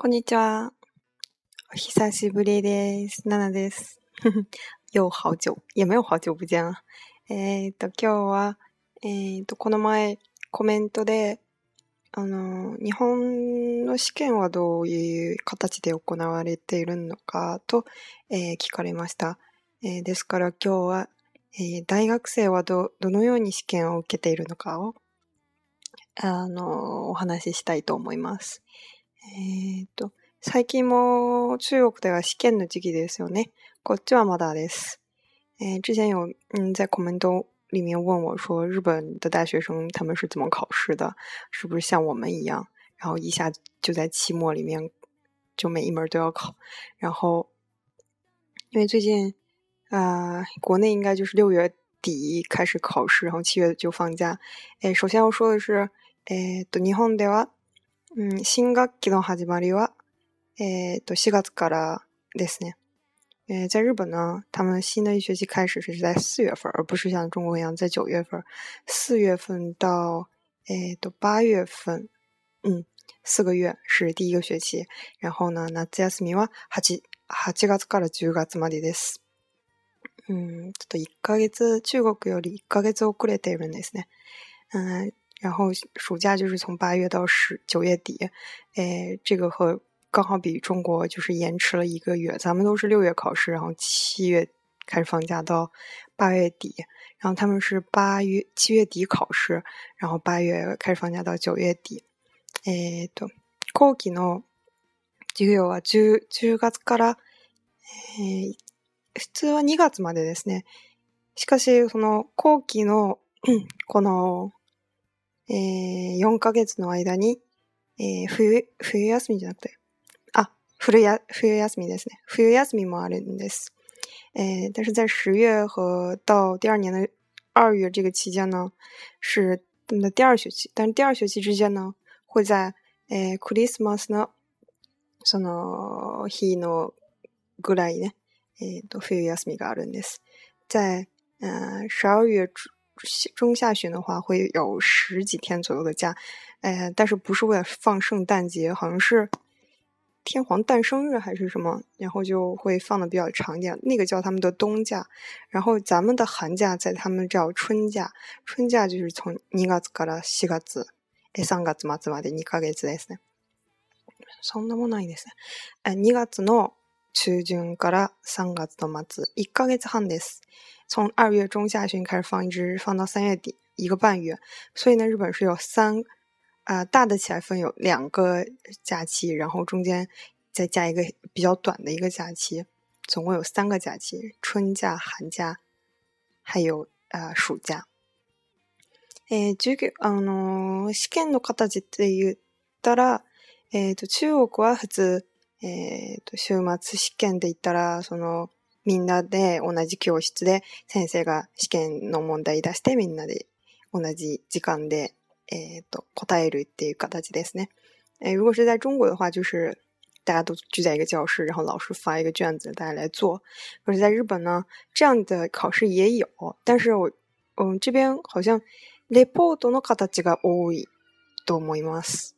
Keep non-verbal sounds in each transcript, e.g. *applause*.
こんにちは。お久しぶりです。ナナです。ヨ好久。也没有好久不ゃん。えっ、ー、と、今日は、えっ、と、この前コメントで、あの、日本の試験はどういう形で行われているのかと、えー、聞かれました。えー、ですから今日は、えー、大学生はど、どのように試験を受けているのかを、あの、お話ししたいと思います。呃，最近も中国では試験の時期ですよね。こっちはまだです。之前有在评论里里面问我说，日本的大学生他们是怎么考试的？是不是像我们一样，然后一下就在期末里面就每一门都要考？然后因为最近啊，国内应该就是六月底开始考试，然后七月就放假。哎，首先要说的是，哎，ドニホンでは。うん、新学期の始まりは、えっ、ー、と、4月からですね。え在日本呢，他们新的一学期開始是在四月份，而不是像中国一样在9月份。四月份到诶，到八月份，嗯，四个月是第一个学期。然后呢，夏休みは8、八月から10月までです。ん、ちょっと1ヶ月中国より1ヶ月遅れているんですね。嗯、然后暑假就是从八月到十九月底，诶，这个和刚好比中国就是延迟了一个月。咱们都是六月考试，然后七月开始放假到八月底，然后他们是八月七月底考试，然后八月开始放假到九月底。えっと、後期の授月は十十月からえ普通は二月までですね。しかしその後期の *clears throat* このえー、4ヶ月の間に、えー、冬、冬休みじゃなくて、あ、冬や、冬休みですね。冬休みもあるんです。えー、但是在十月和到第二年の二月这个期間呢，是他们的第二学期。但第二学期之间呢，会在えー、クリスマスの、その、日のぐらいね、えっ、ー、と、冬休みがあるんです。在、呃、12月中下旬的话会有十几天左右的假，呃，但是不是为了放圣诞节，好像是天皇诞生日还是什么，然后就会放的比较长一点。那个叫他们的冬假，然后咱们的寒假在他们叫春假，春假就是从二月から四月、三月嘛まで二尼月给すね。そんなもないですね。嘎子の中旬から三月の末一ヶ月半です。从二月中下旬开始放，一直放到三月底，一个半月。所以呢，日本是有三啊大的起来分有两个假期，然后中间再加一个比较短的一个假期，总共有三个假期：春假、寒假，还有啊暑假。え、中国あの試験の形で言ったら、えっと中国は普通えっ、ー、と、週末試験で言ったら、その、みんなで同じ教室で先生が試験の問題出してみんなで同じ時間で、えっ、ー、と、答えるっていう形ですね。えー、如果是在中国的话、就是、大家都聚在一个教室，然后老师发一个卷子，大家来做。可是，在日本呢，这样的考试也有，但是我，嗯，这边好像レポートの形が多いと思います。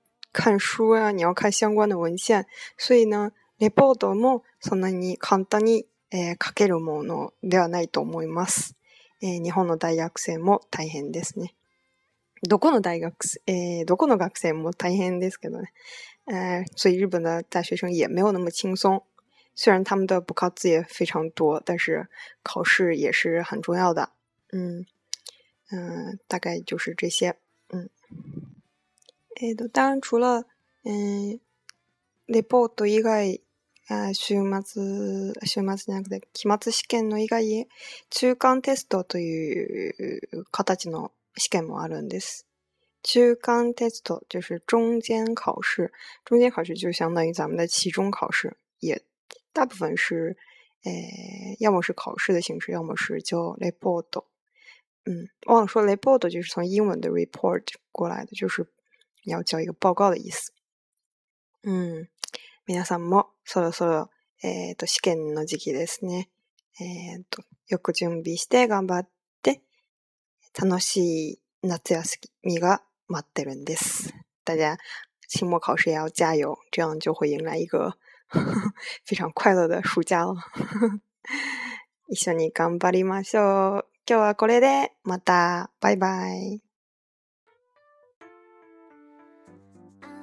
看书啊，你要看相关的文献，所以呢，レポートもそんなに簡単にえ書けるものではないと思います。え日本の大学生も大変ですね。どこの大学、えどこの学生も大変ですけどね。所以日本的大学生也没有那么轻松，虽然他们的补考作业非常多，但是考试也是很重要的。嗯嗯，大概就是这些。嗯。えっと、当然除了レポート以外、啊、週末、週末なくて期末試験の以外、中間テストという形の試験もあるんです。中間テスト就是中间考试，中间考试就相当于咱们的期中考试，也大部分是诶，要么是考试的形式，要么是叫レポート。嗯，忘了说レポート就是从英文的 report 过来的，就是。要交一个报告的意思。嗯，皆さんもそろそろえっ、と試験の時期ですね。えっ、とよく準備して頑張って楽しい夏休みが待ってるんです。大家期末考试也要加油，这样就会迎来一个 *laughs* 非常快乐的暑假了。*laughs* 一緒に頑張りましょう。今日はこれで、また、バイバイ。